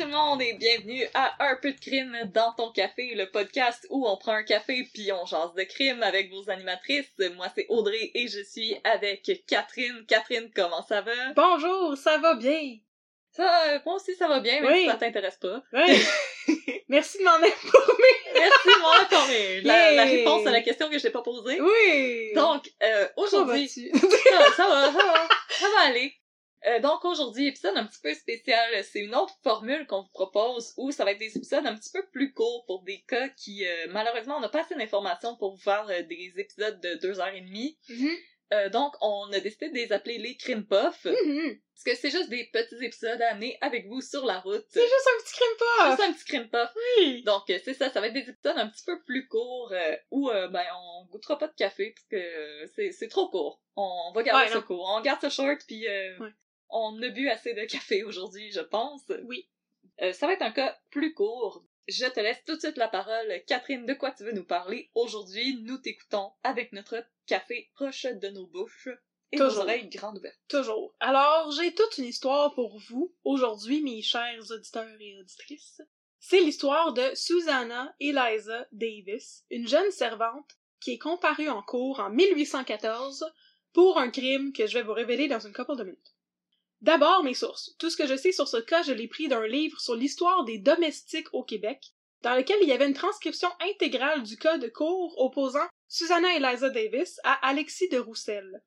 Tout le monde et bienvenue à Un peu de crime dans ton café, le podcast où on prend un café puis on jase de crime avec vos animatrices. Moi c'est Audrey et je suis avec Catherine. Catherine, comment ça va? Bonjour, ça va bien? Ça, euh, moi aussi ça va bien, mais Oui. ça t'intéresse pas. Oui. Merci de m'en informer. Merci moi pour mes- la, réponse à la question que je t'ai pas posée. Oui. Donc, euh, aujourd'hui... ça va, ça va, ça va aller. Euh, donc aujourd'hui, épisode un petit peu spécial. C'est une autre formule qu'on vous propose où ça va être des épisodes un petit peu plus courts pour des cas qui, euh, malheureusement, on n'a pas assez d'informations pour vous faire euh, des épisodes de deux heures et demie. Mhm. Euh, donc, on a décidé de les appeler les crime puffs. Mhm. Parce que c'est juste des petits épisodes à amener avec vous sur la route. C'est juste un petit crime pas. Juste un petit crime puff. Oui. Donc, c'est ça, ça va être des épisodes un petit peu plus courts où, ben, on goûtera pas de café parce que c'est, trop court. On va garder Ouais, ça non. court. On garde ça short puis euh, Ouais. On a bu assez de café aujourd'hui, je pense. Oui. Euh, ça va être un cas plus court. Je te laisse tout de suite la parole. Catherine, de quoi tu veux nous parler aujourd'hui? Nous t'écoutons avec notre café proche de nos bouches et nos Toujours. oreilles grandes ouvertes. Toujours. Alors, j'ai toute une histoire pour vous, aujourd'hui, mes chers auditeurs et auditrices. C'est l'histoire de Susanna Eliza Davis, une jeune servante qui est comparue en cours en 1814 pour un crime que je vais vous révéler dans une couple de minutes. D'abord, mes sources. Tout ce que je sais sur ce cas, je l'ai pris d'un livre sur l'histoire des domestiques au Québec, dans lequel il y avait une transcription intégrale du cas de cours opposant Susanna Eliza Davis à Alexis de Roussel.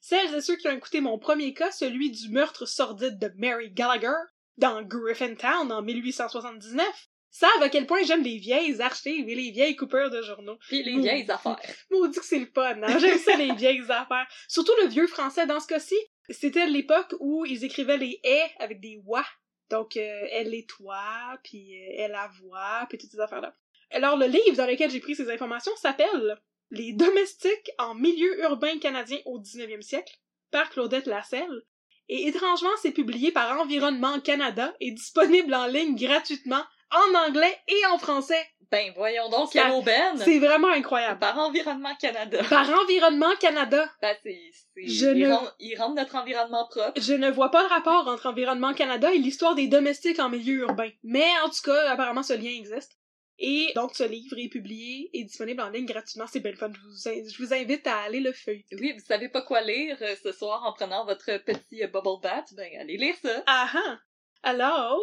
Celles et ceux qui ont écouté mon premier cas, celui du meurtre sordide de Mary Gallagher, dans Griffintown en 1879, savent à quel point j'aime les vieilles archives et les vieilles coupeurs de journaux. Puis les vieilles affaires. Maudit que c'est le fun, hein? J'aime ça, les vieilles affaires. Surtout le vieux français dans ce cas-ci. C'était l'époque où ils écrivaient les « et » avec des « wa ». Donc, euh, elle est toi, puis euh, elle a voix, puis toutes ces affaires-là. Alors, le livre dans lequel j'ai pris ces informations s'appelle « Les domestiques en milieu urbain canadien au 19e siècle » par Claudette Lasselle. Et étrangement, c'est publié par Environnement Canada et disponible en ligne gratuitement en anglais et en français. Ben voyons donc, quelle aubaine! C'est vraiment incroyable. Par Environnement Canada. Par Environnement Canada. Ben, c'est, ils, ne- rendent, ils rendent notre environnement propre. Je ne vois pas le rapport entre Environnement Canada et l'histoire des domestiques en milieu urbain. Mais en tout cas, apparemment, ce lien existe. Et donc, ce livre est publié et disponible en ligne gratuitement. C'est belle fun. Je vous, in- je vous invite à aller le feuilleter. Oui, vous savez pas quoi lire euh, ce soir en prenant votre petit euh, bubble bath, ben allez lire ça. Ah ah! Alors,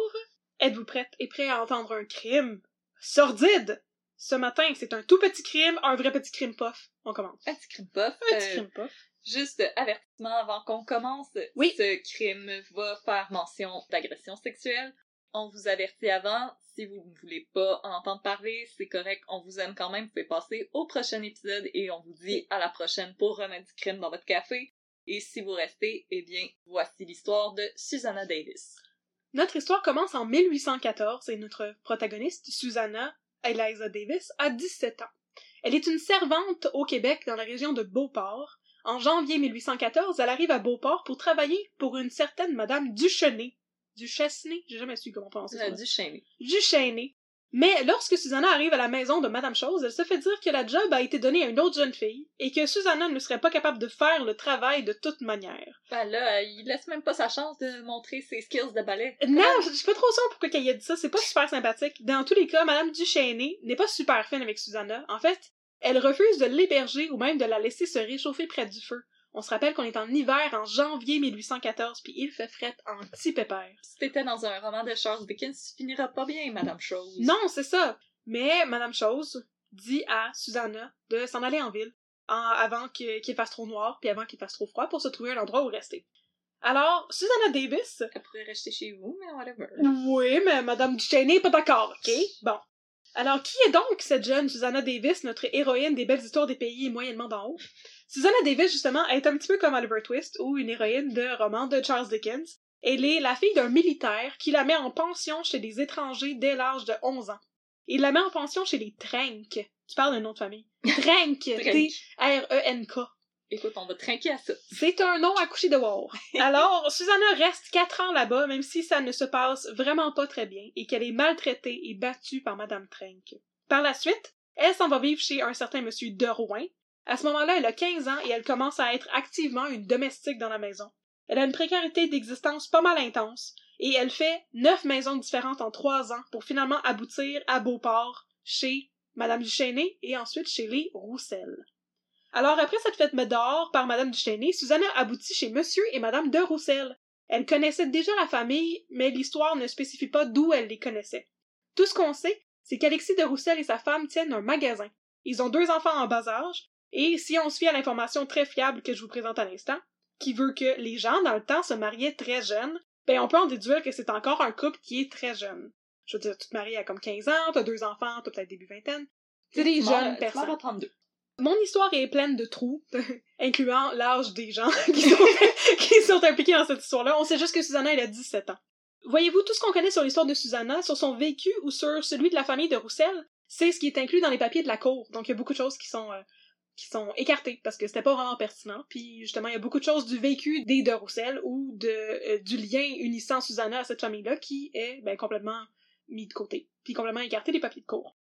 êtes-vous prête et prêt à entendre un crime? Sordide? Ce matin, c'est un tout petit crime, un vrai petit crime puff. On commence. Un petit crime. Un petit Euh, crime puff. Juste avertissement avant qu'on commence. Oui. Ce crime va faire mention d'agression sexuelle. On vous avertit avant. Si vous ne voulez pas en entendre parler, c'est correct. On vous aime quand même. Vous pouvez passer au prochain épisode et on vous dit à la prochaine pour remettre du crime dans votre café. Et si vous restez, eh bien, voici l'histoire de Susanna Davis. Notre histoire commence en 1814 et notre protagoniste, Susanna Eliza Davis, a 17 ans. Elle est une servante au Québec dans la région de Beauport. En janvier 1814, elle arrive à Beauport pour travailler pour une certaine Madame Duchesnay. Duchesnay? J'ai jamais su comment ça. Duchesnay. Mais lorsque Susanna arrive à la maison de Madame Chose, elle se fait dire que la job a été donnée à une autre jeune fille et que Susanna ne serait pas capable de faire le travail de toute manière. Ben là, il laisse même pas sa chance de montrer ses skills de ballet. Non, je suis pas trop sûre pourquoi qu'elle ait dit ça, c'est pas super sympathique. Dans tous les cas, Madame Duchesnay n'est pas super fine avec Susanna. En fait, elle refuse de l'héberger ou même de la laisser se réchauffer près du feu. On se rappelle qu'on est en hiver en janvier 1814 puis il fait fret en petit pépère. Si t'étais dans un roman de Charles Dickens, tu finiras pas bien, Madame Chose. Non, c'est ça. Mais Madame Chose dit à Susanna de s'en aller en ville en- avant qu'il fasse trop noir puis avant qu'il fasse trop froid pour se trouver un endroit où rester. Alors, Susanna Davis... Elle pourrait rester chez vous, mais whatever. Oui, mais Madame Duchesne n'est pas d'accord, ok? Bon. Alors, qui est donc cette jeune Susanna Davis, notre héroïne des belles histoires des pays moyennement d'en haut? Susanna Davis, justement, est un petit peu comme Oliver Twist, ou une héroïne de roman de Charles Dickens. Elle est la fille d'un militaire qui la met en pension chez des étrangers dès l'âge de 11 ans. Il la met en pension chez les Trenk. Tu parles d'un nom de famille. Trenk. Trenk. T-R-E-N-K. Écoute, on va trinquer à ça. C'est un nom à coucher de war. Alors, Susanna reste quatre ans là-bas, même si ça ne se passe vraiment pas très bien et qu'elle est maltraitée et battue par Madame Trenk. Par la suite, elle s'en va vivre chez un certain monsieur Derouin. À ce moment-là, elle a 15 ans et elle commence à être activement une domestique dans la maison. Elle a une précarité d'existence pas mal intense et elle fait neuf maisons différentes en trois ans pour finalement aboutir à Beauport, chez Madame Duchesnay et ensuite chez les Roussel. Alors, après faite mettre dehors par Madame Duchesnay, Susanna aboutit chez Monsieur et Madame de Roussel. Elle connaissait déjà la famille, mais l'histoire ne spécifie pas d'où elle les connaissait. Tout ce qu'on sait, c'est qu'Alexis de Roussel et sa femme tiennent un magasin. Ils ont deux enfants en bas âge, et si on se fie à l'information très fiable que je vous présente à l'instant, qui veut que les gens dans le temps se mariaient très jeunes, ben on peut en déduire que c'est encore un couple qui est très jeune. Je veux dire, tu te maries à comme 15 ans, t'as deux enfants, t'as peut-être début vingtaine. C'est des Tu jeunes personnes. vas 32. Mon histoire est pleine de trous, incluant l'âge des gens qui sont, qui sont impliqués dans cette histoire-là. On sait juste que Susanna, elle a 17 ans. Voyez-vous, tout ce qu'on connaît sur l'histoire de Susanna, sur son vécu ou sur celui de la famille de Roussel, c'est ce qui est inclus dans les papiers de la cour. Donc, il y a beaucoup de choses qui sont, euh, qui sont écartées parce que c'était pas vraiment pertinent. Puis, justement, il y a beaucoup de choses du vécu des de Roussel ou euh, du lien unissant Susanna à cette famille-là qui est, ben, complètement mis de côté. Puis complètement écarté des papiers de cour.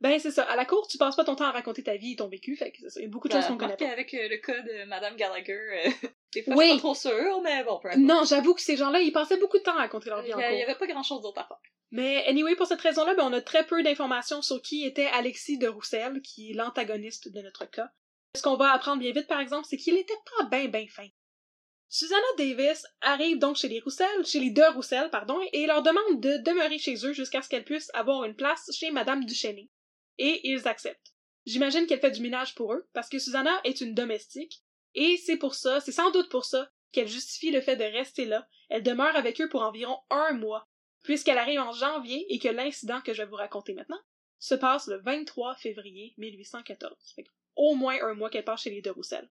Ben, c'est ça. À la cour, tu passes pas ton temps à raconter ta vie et ton vécu, fait que ça. Il y a beaucoup de choses qu'on connaît pas. avec euh, le cas de Madame Gallagher, euh, des fois, Oui. je suis pas trop sûre, mais bon, peu importe. Non, j'avoue que ces gens-là, ils passaient beaucoup de temps à raconter leur vie en a- il y cours. avait pas grand chose d'autre à faire. Mais anyway, pour cette raison-là, ben, on a très peu d'informations sur qui était Alexis de Roussel, qui est l'antagoniste de notre cas. Ce qu'on va apprendre bien vite, par exemple, c'est qu'il était pas ben ben fin. Susanna Davis arrive donc chez les Roussel, chez les deux Roussel, pardon, et leur demande de demeurer chez eux jusqu'à ce qu'elle puisse avoir une place chez Madame Duchesnay. Et ils acceptent. J'imagine qu'elle fait du ménage pour eux, parce que Susanna est une domestique, et c'est pour ça, c'est sans doute pour ça, qu'elle justifie le fait de rester là. Elle demeure avec eux pour environ un mois, puisqu'elle arrive en janvier et que l'incident que je vais vous raconter maintenant se passe le 23 février 1814. Fait que au moins un mois qu'elle passe chez les deux Roussel.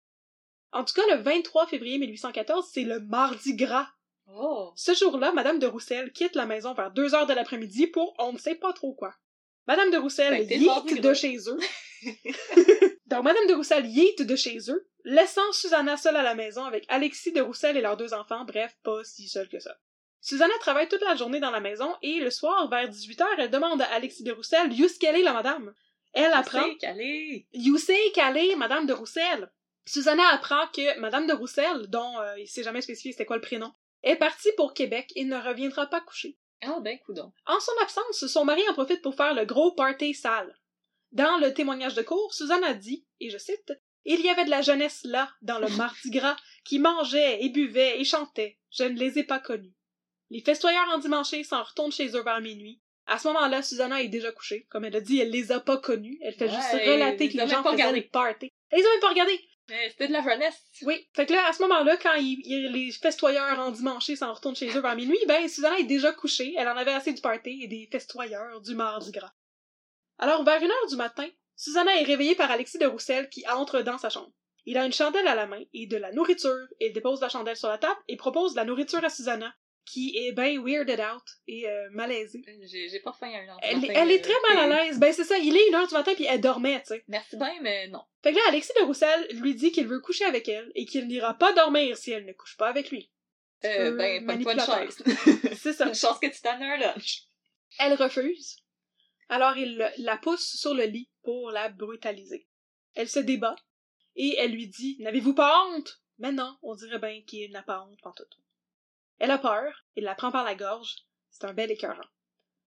En tout cas, le 23 février 1814, c'est le mardi gras. Oh! Ce jour-là, Madame de Roussel quitte la maison vers 2 heures de l'après-midi pour on ne sait pas trop quoi. Madame de Roussel mardi yeet de chez eux. Donc, Madame de Roussel yeet de chez eux, laissant Susanna seule à la maison avec Alexis de Roussel et leurs deux enfants, bref, pas si seule que ça. Susanna travaille toute la journée dans la maison et le soir, vers 18h, elle demande à Alexis de Roussel « Yous qu'elle est, la madame? » Elle apprend! You say qu'elle est Madame de Roussel? Susanna apprend que Madame de Roussel, dont euh, il s'est jamais spécifié c'était quoi le prénom, est partie pour Québec et ne reviendra pas coucher. Ah ben, coudon. En son absence, son mari en profite pour faire le gros party sale. Dans le témoignage de cours, Susanna dit, et je cite, Il y avait de la jeunesse là, dans le mardi gras, qui mangeait et buvait et chantait. Je ne les ai pas connus. Les festoyeurs endimanchés s'en retournent chez eux vers minuit. À ce moment-là, Susanna est déjà couchée. Comme elle a dit, elle les a pas connus. Elle fait Ouais, juste relater que les a gens pas faisaient party. Elle les a même pas regardés! C'était de la jeunesse. Oui. Fait que là, à ce moment-là, quand les festoyeurs endimanchés s'en retournent chez eux vers minuit, ben, Susanna est déjà couchée. Elle en avait assez du party et des festoyeurs du mardi gras. Alors, vers une heure du matin, Susanna est réveillée par Alexis de Roussel qui entre dans sa chambre. Il a une chandelle à la main et de la nourriture. Il dépose la chandelle sur la table et propose de la nourriture à Susanna, qui est ben weirded out et euh, malaisée. J'ai j'ai pas faim à une heure du Elle, matin, elle est euh, très mal à l'aise. Ben, c'est ça. Il est une heure du matin puis elle dormait, tu sais. Merci bien, mais non. Fait que là, Alexis de Roussel lui dit qu'il veut coucher avec elle et qu'il n'ira pas dormir si elle ne couche pas avec lui. Euh, ben, pas une manipulateur. chance. C'est ça. une chance que tu t'en un lunch. Elle refuse. Alors il la pousse sur le lit pour la brutaliser. Elle se débat et elle lui dit N'avez-vous pas honte Mais non, on dirait bien qu'il n'a pas honte pantoute. Elle a peur, il la prend par la gorge, c'est un bel écœurant.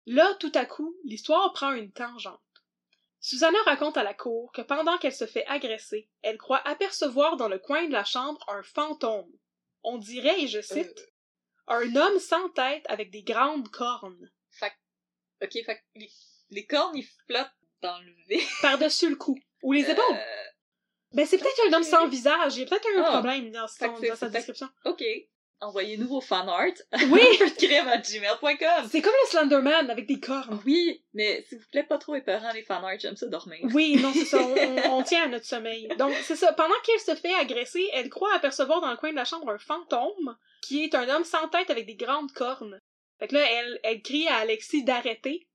Là, tout à coup, l'histoire prend une tangente. Susanna raconte à la cour que pendant qu'elle se fait agresser, elle croit apercevoir dans le coin de la chambre un fantôme. On dirait, et je cite, un homme sans tête avec des grandes cornes. Fait ok, fait les, les cornes, ils flottent dans le vide. par-dessus le cou. Ou les épaules. Euh, Ben, c'est peut-être un homme sans visage. Il y a peut-être un Ah. problème dans, son- dans sa description. ok. Envoyez-nous vos fan art. Oui! gmail.com. C'est comme le Slenderman avec des cornes. Oui, mais s'il vous plaît, pas trop épeurant les fan art, j'aime ça dormir. Oui, non, c'est ça. On, tient à notre sommeil. Donc, c'est ça. Pendant qu'elle se fait agresser, elle croit apercevoir dans le coin de la chambre un fantôme qui est un homme sans tête avec des grandes cornes. Fait que là, elle, elle crie à Alexis d'arrêter.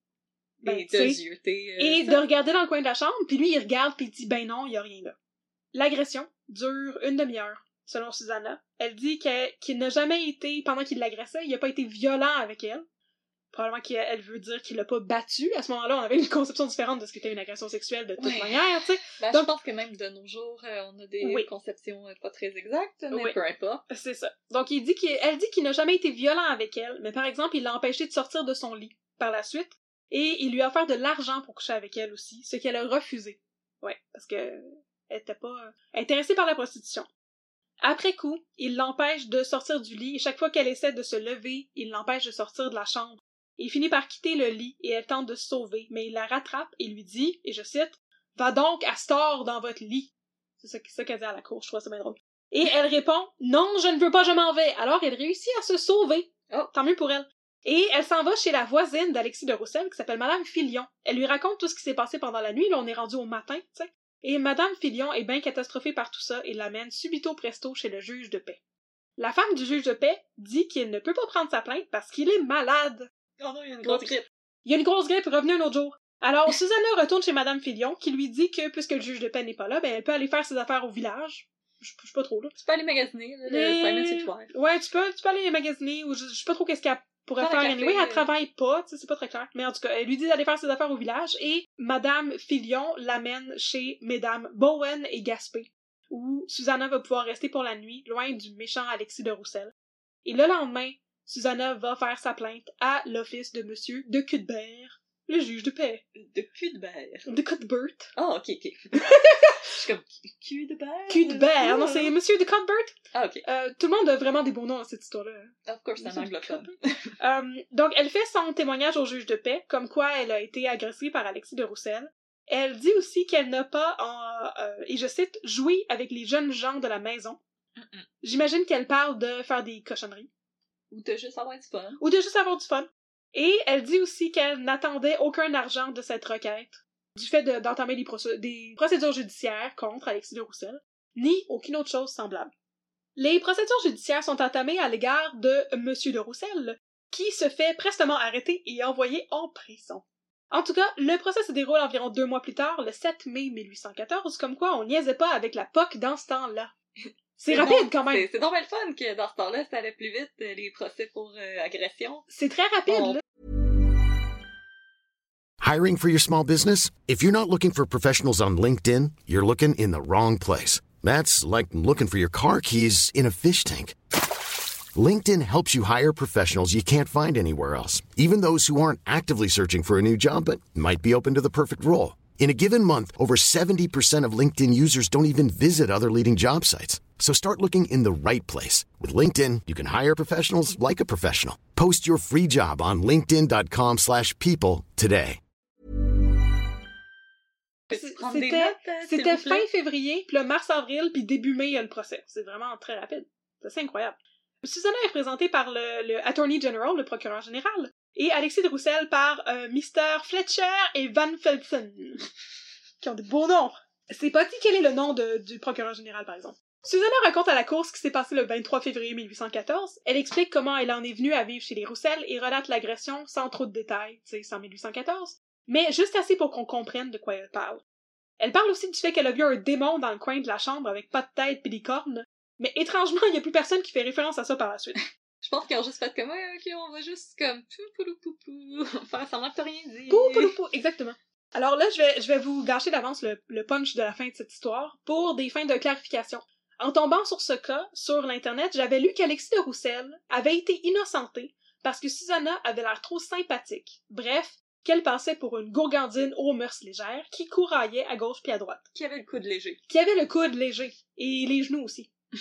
Ben, et de euh, et de regarder dans le coin de la chambre, puis lui, il regarde, puis il dit, ben non, il y a rien là. L'agression dure une demi-heure, selon Susanna. Elle dit qu'il n'a jamais été, pendant qu'il l'agressait, il n'a pas été violent avec elle. Probablement qu'elle elle veut dire qu'il l'a pas battu. À ce moment-là, on avait une conception différente de ce qu'était une agression sexuelle de toute Ouais. manière, tu sais. Ben, Donc- je pense que même de nos jours, euh, on a des Oui. conceptions euh, pas très exactes, mais Oui. peu importe. C'est ça. Donc, il dit qu'il, elle dit qu'il n'a jamais été violent avec elle, mais par exemple, il l'a empêché de sortir de son lit par la suite, et il lui a offert de l'argent pour coucher avec elle aussi, ce qu'elle a refusé. Ouais, parce que elle était pas euh, intéressée par la prostitution. Après coup, il l'empêche de sortir du lit, et chaque fois qu'elle essaie de se lever, il l'empêche de sortir de la chambre. Il finit par quitter le lit, et elle tente de se sauver, mais il la rattrape et lui dit, et je cite, Va donc, Astor, dans votre lit. C'est ça, qu'elle dit à la cour, je trouve ça bien drôle. Et elle répond Non, je ne veux pas, je m'en vais. Alors elle réussit à se sauver. Oh. Tant mieux pour elle. Et elle s'en va chez la voisine d'Alexis de Roussel qui s'appelle Madame Filion. Elle lui raconte tout ce qui s'est passé pendant la nuit. Là, on est rendu au matin, tu sais. Et Madame Filion est bien catastrophée par tout ça et l'amène subito presto chez le juge de paix. La femme du juge de paix dit qu'il ne peut pas prendre sa plainte parce qu'il est malade. Oh non, il y a une grosse grippe. Il y a une grosse grippe, revenez un autre jour. Alors, Susanna retourne chez Madame Filion, qui lui dit que, puisque le juge de paix n'est pas là, ben, elle peut aller faire ses affaires au village. Je je sais pas trop, là. Tu peux aller magasiner, là, le Simon. Ouais, tu peux, tu peux aller magasiner, ou je, je sais pas trop qu'est-ce qu'elle Faire faire. Anyway, elle euh. travaille pas, c'est pas très clair. Mais en tout cas, elle lui dit d'aller faire ses affaires au village, et Madame Filion l'amène chez Mesdames Bowen et Gaspé, où Susanna va pouvoir rester pour la nuit, loin du méchant Alexis de Roussel. Et le lendemain, Susanna va faire sa plainte à l'office de Monsieur de Cuthbert, le juge de paix. De cul de Cuthbert. Ah, ok, ok. Je suis comme cul de beurre. Cuthbert, non, c'est Monsieur de Cuthbert. Ah, ok. Euh, tout le monde a vraiment des beaux noms dans cette histoire-là. Of course, c'est un anglophone. Euh, donc, elle fait son témoignage au juge de paix, comme quoi elle a été agressée par Alexis de Roussel. Elle dit aussi qu'elle n'a pas, en, euh, et je cite, joui avec les jeunes gens de la maison. J'imagine qu'elle parle de faire des cochonneries, Ou de juste avoir du fun. ou de juste avoir du fun. Et elle dit aussi qu'elle n'attendait aucun argent de cette requête, du fait de- d'entamer des, procé- des procédures judiciaires contre Alexis de Roussel, ni aucune autre chose semblable. Les procédures judiciaires sont entamées à l'égard de Monsieur de Roussel, qui se fait prestement arrêter et envoyé en prison. En tout cas, le procès se déroule environ deux mois plus tard, le 7 mai 1814, comme quoi on niaisait pas avec la POC dans ce temps-là. C'est rapide donc- quand même. C'est c'est donc bien le fun que dans ce temps-là, ça allait plus vite, euh, les procès pour euh, agression. C'est très rapide, On- là. Hiring for your small business? If you're not looking for professionals on LinkedIn, you're looking in the wrong place. That's like looking for your car keys in a fish tank. LinkedIn helps you hire professionals you can't find anywhere else, even those who aren't actively searching for a new job but might be open to the perfect role. In a given month, over 70% of LinkedIn users don't even visit other leading job sites. So start looking in the right place. With LinkedIn, you can hire professionals like a professional. Post your free job on linkedin.com/people slash people today. C'était euh, fin février, puis le mars-avril, puis début mai, il y a le procès. C'est vraiment très rapide. C'est assez incroyable. Susanna est représentée par le, le Attorney General, le procureur général, et Alexis de Roussel par euh, Mr. Fletcher et Van Felsen, qui ont des beaux noms. C'est pas dit quel est le nom de- du procureur général, par exemple. Susanna raconte à la cour ce qui s'est passé le 23 février 1814. Elle explique comment elle en est venue à vivre chez les Roussel et relate l'agression sans trop de détails, tu sais, c'est en 1814, mais juste assez pour qu'on comprenne de quoi elle parle. Elle parle aussi du fait qu'elle a vu un démon dans le coin de la chambre avec pas de tête pis des cornes, mais étrangement, il y a plus personne qui fait référence à ça par la suite. Je pense qu'ils ont juste fait comme, ouais, ok, on va juste comme, pou, pou, pou, pou, faire semblant t'as rien dit. Pou, pou, pou, exactement. Alors là, je vais, je vais vous gâcher d'avance le, le punch de la fin de cette histoire pour des fins de clarification. En tombant sur ce cas, sur l'Internet, j'avais lu qu'Alexis de Roussel avait été innocenté parce que Susanna avait l'air trop sympathique. Bref, qu'elle passait pour une gourgandine aux mœurs légères qui couraillait à gauche puis à droite. Qui avait le coude léger. Qui avait le coude léger. Et les genoux aussi.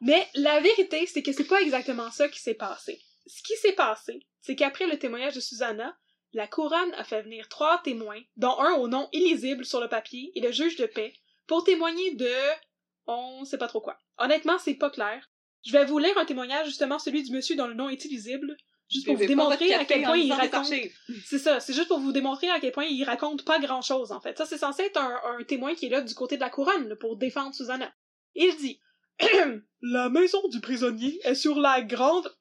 Mais la vérité, c'est que c'est pas exactement ça qui s'est passé. Ce qui s'est passé, c'est qu'après le témoignage de Susanna, la couronne a fait venir trois témoins, dont un au nom illisible sur le papier et le juge de paix, pour témoigner de... on sait pas trop quoi. Honnêtement, c'est pas clair. Je vais vous lire un témoignage, justement celui du monsieur dont le nom est illisible, juste pour vous démontrer à quel point il raconte... C'est ça, c'est juste pour vous démontrer à quel point il raconte pas grand-chose, en fait. Ça, c'est censé être un, un, témoin qui est là du côté de la couronne, pour défendre Susanna. Il dit... la maison du prisonnier est sur la grande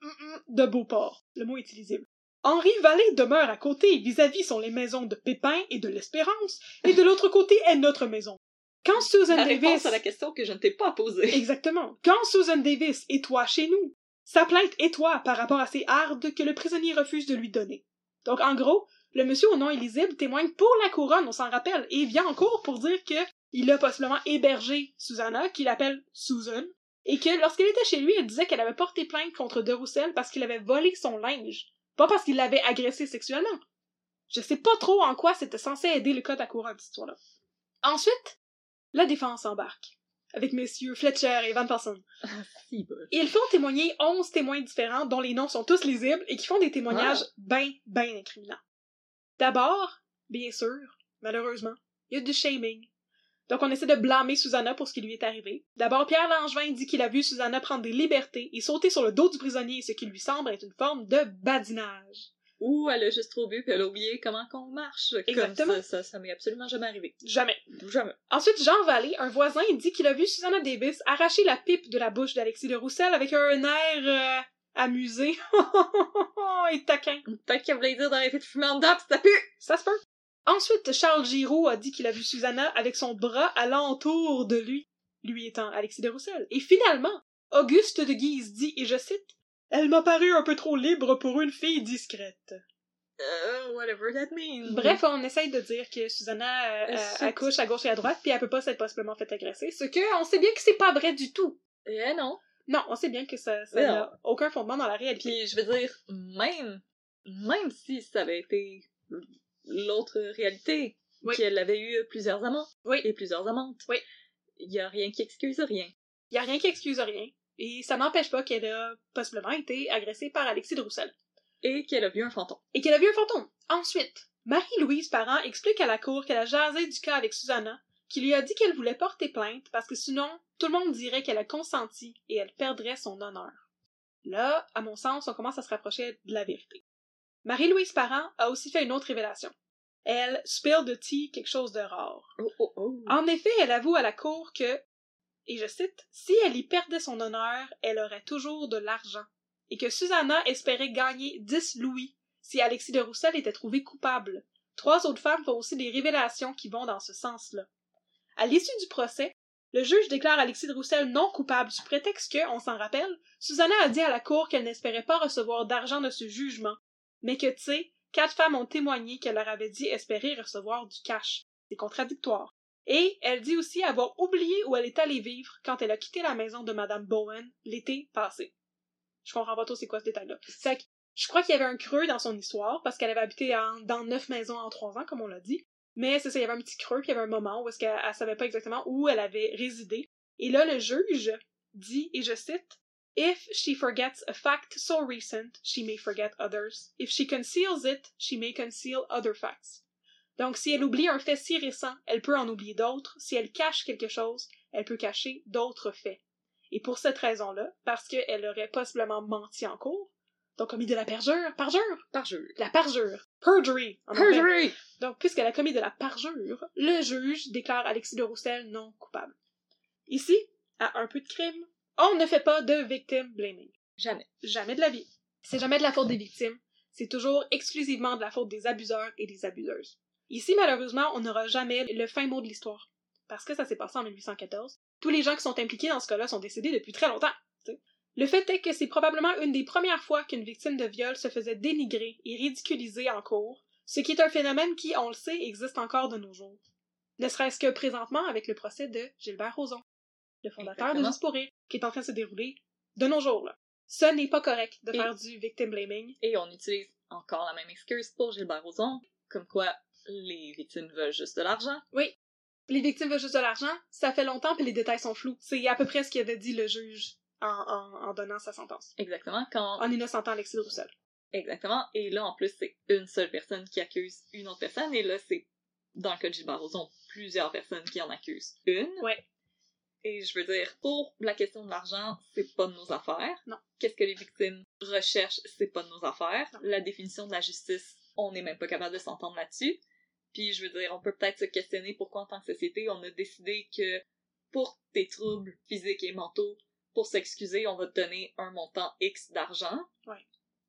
de Beauport. Le mot est illisible. Henri Vallée demeure à côté, vis-à-vis sont les maisons de Pépin et de l'Espérance, et de l'autre côté est notre maison. Quand Susan la Davis... réponse à la question que je ne t'ai pas posée. Exactement. Quand Susan Davis est toi chez nous, sa plainte est toi par rapport à ces hardes que le prisonnier refuse de lui donner. Donc, en gros, le monsieur au nom illisible témoigne pour la couronne, on s'en rappelle, et vient en cours pour dire que il a possiblement hébergé Susanna, qu'il appelle Susan, et que lorsqu'elle était chez lui, elle disait qu'elle avait porté plainte contre De Roussel parce qu'il avait volé son linge, pas parce qu'il l'avait agressé sexuellement. Je sais pas trop en quoi c'était censé aider le cas de la couronne, cette histoire-là. Ensuite, la défense embarque, avec messieurs Fletcher et Van Passen. Ils font témoigner onze témoins différents dont les noms sont tous lisibles et qui font des témoignages ben, ben incriminants. D'abord, bien sûr, malheureusement, il y a du shaming. Donc on essaie de blâmer Susanna pour ce qui lui est arrivé. D'abord, Pierre Langevin dit qu'il a vu Susanna prendre des libertés et sauter sur le dos du prisonnier, ce qui lui semble être une forme de badinage. Ou elle a juste trop bu puis elle a oublié comment qu'on marche. Exactement. Comme ça, ça, ça m'est absolument jamais arrivé. Jamais. Jamais. Ensuite, Jean Vallée, un voisin, dit qu'il a vu Susanna Davis arracher la pipe de la bouche d'Alexis de Roussel avec un air euh, amusé et taquin. Peut-être qu'elle voulait dire d'arrêter de fumer en dedans ça pue! Ça se peut. Ensuite, Charles Giraud a dit qu'il a vu Susanna avec son bras alentour de lui, lui étant Alexis de Roussel. Et finalement, Auguste de Guise dit, et je cite, Elle m'a paru un peu trop libre pour une fille discrète. Euh, whatever that means. Bref, on essaye de dire que Susanna euh, Euh, euh, accouche à gauche et à droite, puis elle peut pas s'être possiblement fait agresser. Ce que, on sait bien que c'est pas vrai du tout. Eh non. Non, on sait bien que ça n'a aucun fondement dans la réalité. Puis je veux dire, même, même si ça avait été l'autre réalité, Oui. qu'elle avait eu plusieurs amants Oui. et plusieurs amantes. Oui. Il y a rien qui excuse rien. Y a rien qui excuse rien. Et ça n'empêche pas qu'elle a possiblement été agressée par Alexis de Roussel. Et qu'elle a vu un fantôme. Et qu'elle a vu un fantôme. Ensuite, Marie-Louise Parent explique à la cour qu'elle a jasé du cas avec Susanna, qui lui a dit qu'elle voulait porter plainte parce que sinon, tout le monde dirait qu'elle a consenti et elle perdrait son honneur. Là, à mon sens, on commence à se rapprocher de la vérité. Marie-Louise Parent a aussi fait une autre révélation. Elle spill de tea quelque chose de rare. Oh oh oh. En effet, elle avoue à la cour que, et je cite, si elle y perdait son honneur, elle aurait toujours de l'argent, et que Susanna espérait gagner 10 louis si Alexis de Roussel était trouvé coupable. Trois autres femmes font aussi des révélations qui vont dans ce sens-là. À l'issue du procès, le juge déclare Alexis de Roussel non coupable sous prétexte que, on s'en rappelle, Susanna a dit à la cour qu'elle n'espérait pas recevoir d'argent de ce jugement, mais que, tu sais, quatre femmes ont témoigné qu'elle leur avait dit espérer recevoir du cash. C'est contradictoire. Et elle dit aussi avoir oublié où elle est allée vivre quand elle a quitté la maison de Madame Bowen l'été passé. Je comprends pas trop c'est quoi ce détail-là. Que je crois qu'il y avait un creux dans son histoire parce qu'elle avait habité dans neuf maisons en trois ans, comme on l'a dit. Mais c'est ça, il y avait un petit creux, puis il y avait un moment où est-ce savait pas exactement où elle avait résidé. Et là, le juge dit, et je cite, If she forgets a fact so recent, she may forget others. If she conceals it, she may conceal other facts. Donc, si elle oublie un fait si récent, elle peut en oublier d'autres. Si elle cache quelque chose, elle peut cacher d'autres faits. Et pour cette raison-là, parce qu'elle aurait possiblement menti en cours, donc commis de la perjure, parjure, Parjure. la parjure, perjury, en. Perjury! Donc, puisqu'elle a commis de la parjure, le juge déclare Alexis de Roussel non coupable. Ici, à un peu de crime, on ne fait pas de victim blaming. Jamais. Jamais de la vie. C'est jamais de la faute des victimes. C'est toujours exclusivement de la faute des abuseurs et des abuseuses. Ici, malheureusement, on n'aura jamais le fin mot de l'histoire. Parce que ça s'est passé en 1814. Tous les gens qui sont impliqués dans ce cas-là sont décédés depuis très longtemps. Le fait est que c'est probablement une des premières fois qu'une victime de viol se faisait dénigrer et ridiculiser en cours, ce qui est un phénomène qui, on le sait, existe encore de nos jours. Ne serait-ce que présentement avec le procès de Gilbert Rozon, le fondateur de. Juste pour rire, qui est en train de se dérouler de nos jours. Là. Ce n'est pas correct de Et- faire du victim blaming. Et on utilise encore la même excuse pour Gilbert Rozon, comme quoi les victimes veulent juste de l'argent. Les victimes veulent juste de l'argent, ça fait longtemps puis les détails sont flous. C'est à peu près ce qu'avait dit le juge en, en, en donnant sa sentence. Exactement, quand... En innocentant Alexis Roussel. Exactement. Et là, en plus, c'est une seule personne qui accuse une autre personne, et là, c'est, dans le cas de Gilbert Rozon, plusieurs personnes qui en accusent une. Ouais. Et je veux dire, pour la question de l'argent, c'est pas de nos affaires. Non. Qu'est-ce que les victimes recherchent, c'est pas de nos affaires. Non. La définition de la justice, on n'est même pas capable de s'entendre là-dessus. Puis je veux dire, on peut peut-être se questionner pourquoi en tant que société, on a décidé que pour tes troubles physiques et mentaux, pour s'excuser, on va te donner un montant X d'argent. Ouais.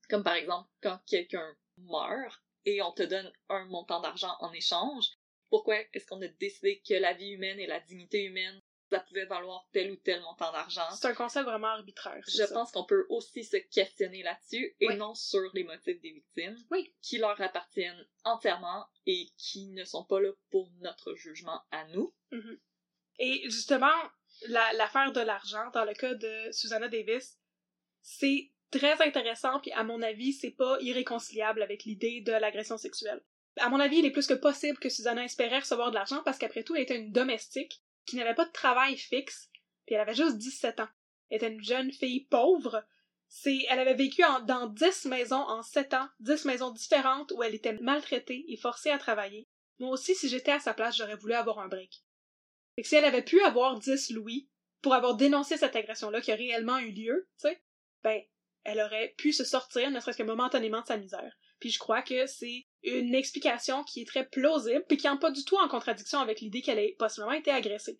Comme par exemple, quand quelqu'un meurt et on te donne un montant d'argent en échange, pourquoi est-ce qu'on a décidé que la vie humaine et la dignité humaine, ça pouvait valoir tel ou tel montant d'argent? C'est un concept vraiment arbitraire. Je ça. pense qu'on peut aussi se questionner là-dessus et Oui. non sur les motifs des victimes Oui. qui leur appartiennent entièrement et qui ne sont pas là pour notre jugement à nous. Mhm. Et justement, la- l'affaire de l'argent, dans le cas de Susanna Davis, c'est très intéressant, puis à mon avis, c'est pas irréconciliable avec l'idée de l'agression sexuelle. À mon avis, il est plus que possible que Susanna espérait recevoir de l'argent parce qu'après tout, elle était une domestique qui n'avait pas de travail fixe, puis elle avait juste 17 ans. Elle était une jeune fille pauvre. C'est, elle avait vécu dans 10 maisons en 7 ans, 10 maisons différentes où elle était maltraitée et forcée à travailler. Moi aussi, si j'étais à sa place, j'aurais voulu avoir un break. Que si elle avait pu avoir 10 louis pour avoir dénoncé cette agression-là qui a réellement eu lieu, tu sais, ben, elle aurait pu se sortir, ne serait-ce que momentanément de sa misère. Puis je crois que c'est une explication qui est très plausible, puis qui n'est pas du tout en contradiction avec l'idée qu'elle ait possiblement été agressée.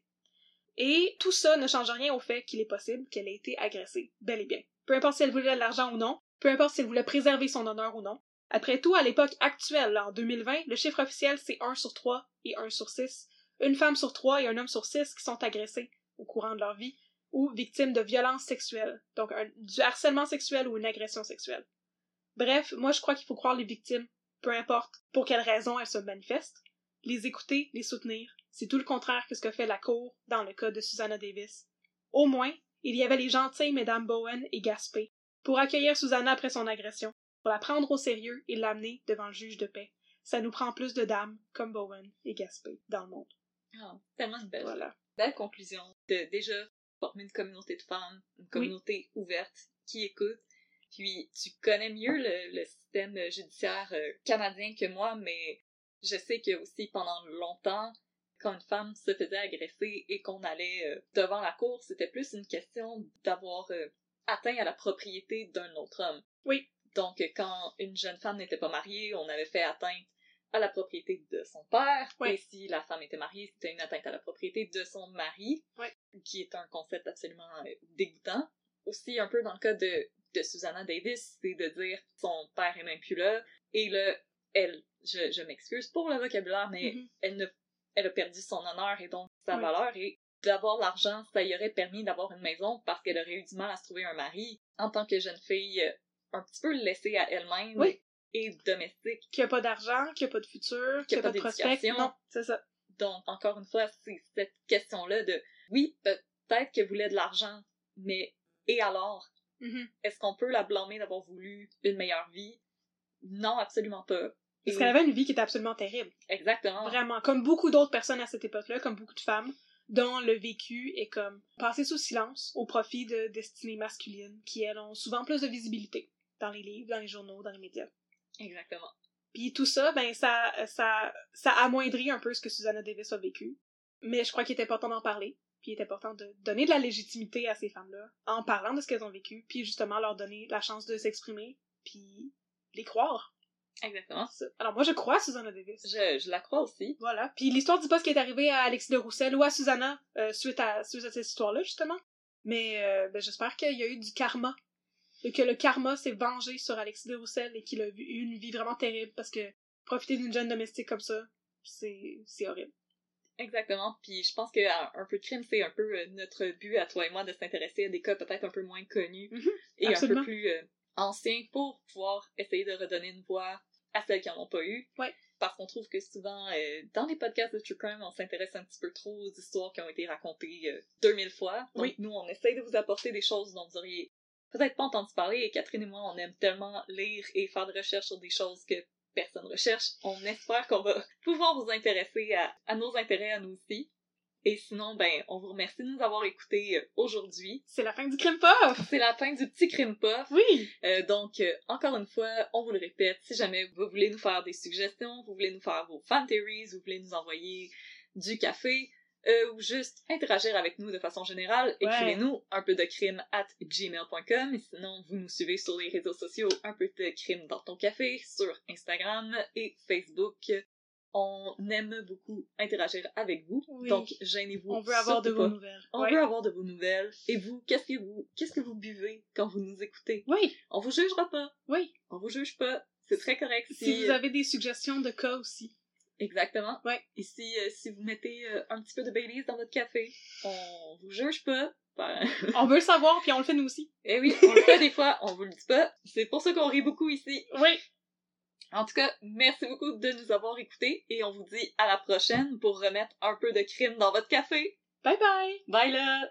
Et tout ça ne change rien au fait qu'il est possible qu'elle ait été agressée, bel et bien. Peu importe si elle voulait de l'argent ou non, peu importe si elle voulait préserver son honneur ou non. Après tout, à l'époque actuelle, en 2020, le chiffre officiel c'est 1 sur 3 et 1 sur 6 une femme sur trois et un homme sur six qui sont agressés au courant de leur vie ou victimes de violences sexuelles, donc du harcèlement sexuel ou une agression sexuelle. Bref, moi je crois qu'il faut croire les victimes, peu importe pour quelle raison elles se manifestent, les écouter, les soutenir. C'est tout le contraire que ce que fait la Cour dans le cas de Susanna Davis. Au moins, il y avait les gentilles Mesdames Bowen et Gaspé pour accueillir Susanna après son agression, pour la prendre au sérieux et l'amener devant le juge de paix. Ça nous prend plus de dames comme Bowen et Gaspé dans le monde. Ah, tellement une belle, Voilà. belle conclusion de déjà former une communauté de femmes, une communauté ouverte qui écoute. Puis tu connais mieux le, le système judiciaire euh, canadien que moi, mais je sais que aussi pendant longtemps, quand une femme se faisait agresser et qu'on allait euh, devant la cour, c'était plus une question d'avoir euh, atteint à la propriété d'un autre homme. Oui. Donc quand une jeune femme n'était pas mariée, on avait fait atteinte à la propriété de son père. Ouais. Et si la femme était mariée, c'était une atteinte à la propriété de son mari, Ouais. qui est un concept absolument euh, dégoûtant. Aussi, un peu dans le cas de, de Susanna Davis, c'est de dire son père est même plus là, et là, elle, je, je m'excuse pour le vocabulaire, mais Mhm. elle, ne, elle a perdu son honneur et donc sa valeur, et d'avoir l'argent, ça y aurait permis d'avoir une maison parce qu'elle aurait eu du mal à se trouver un mari. En tant que jeune fille, un petit peu laissée à elle-même Oui. et domestique, Qu'il n'y a pas d'argent, qu'il n'y a pas de futur, qu'il n'y a pas de prospect. Non, c'est ça. Donc, encore une fois, c'est cette question-là de oui, peut-être qu'elle voulait de l'argent, mais et alors? Mhm. Est-ce qu'on peut la blâmer d'avoir voulu une meilleure vie? Non, absolument pas. Parce Et- qu'elle avait une vie qui était absolument terrible. Exactement. Vraiment. Comme beaucoup d'autres personnes à cette époque-là, comme beaucoup de femmes, dont le vécu est comme passé sous silence au profit de destinées masculines qui, elles, ont souvent plus de visibilité dans les livres, dans les journaux, dans les médias. Exactement. Puis tout ça, ben ça, ça, ça amoindrit un peu ce que Susanna Davis a vécu. Mais je crois qu'il est important d'en parler. Puis il est important de donner de la légitimité à ces femmes-là en parlant de ce qu'elles ont vécu, puis justement leur donner la chance de s'exprimer, puis les croire. Exactement. Alors moi je crois à Susanna Davis. Je, je la crois aussi. Voilà. Puis l'histoire dit pas ce qui est arrivé à Alexis de Roussel ou à Susanna euh, suite, à, suite à cette histoire-là, justement. Mais euh, ben, j'espère qu'il y a eu du karma. Et que le karma s'est vengé sur Alexis de Roussel et qu'il a eu une vie vraiment terrible parce que profiter d'une jeune domestique comme ça, c'est horrible. Exactement. Puis je pense que euh, un peu de crime, c'est un peu euh, notre but à toi et moi de s'intéresser à des cas peut-être un peu moins connus Mhm, et un peu plus euh, anciens pour pouvoir essayer de redonner une voix à celles qui en ont pas eu. Ouais. Parce qu'on trouve que souvent, euh, dans les podcasts de True Crime, on s'intéresse un petit peu trop aux histoires qui ont été racontées euh, 2000 fois. Donc Oui. nous, on essaye de vous apporter des choses dont vous auriez peut-être pas entendu parler. Et Catherine et moi, on aime tellement lire et faire des recherches sur des choses que personne recherche. On espère qu'on va pouvoir vous intéresser à, à nos intérêts à nous aussi. Et sinon, ben, on vous remercie de nous avoir écoutés euh, aujourd'hui. C'est la fin du crime puff! C'est la fin du petit crime puff. Oui! Euh, donc, euh, encore une fois, on vous le répète, si jamais vous voulez nous faire des suggestions, vous voulez nous faire vos fan theories, vous voulez nous envoyer du café, euh, ou juste interagir avec nous de façon générale, Ouais. écrivez-nous un peu de crime at gmail.com, sinon vous nous suivez sur les réseaux sociaux un peu de crime dans ton café, sur Instagram et Facebook. On aime beaucoup interagir avec vous, Oui. donc gênez-vous. On veut avoir de vos nouvelles. On Ouais. veut avoir de vos nouvelles. Et vous, qu'est-ce que vous, qu'est-ce que vous buvez quand vous nous écoutez? Oui, On vous jugera pas. oui. On vous juge pas. C'est très correct. Si vous avez des suggestions de cas aussi. Exactement. Ouais. Et si, euh, si vous mettez euh, un petit peu de Baileys dans votre café, on vous juge pas. Ben, On veut le savoir, puis on le fait nous aussi. eh oui, on le fait des fois, on vous le dit pas. C'est pour ça qu'on rit beaucoup ici. Oui. En tout cas, merci beaucoup de nous avoir écoutés et on vous dit à la prochaine pour remettre un peu de crime dans votre café. Bye bye! Bye là!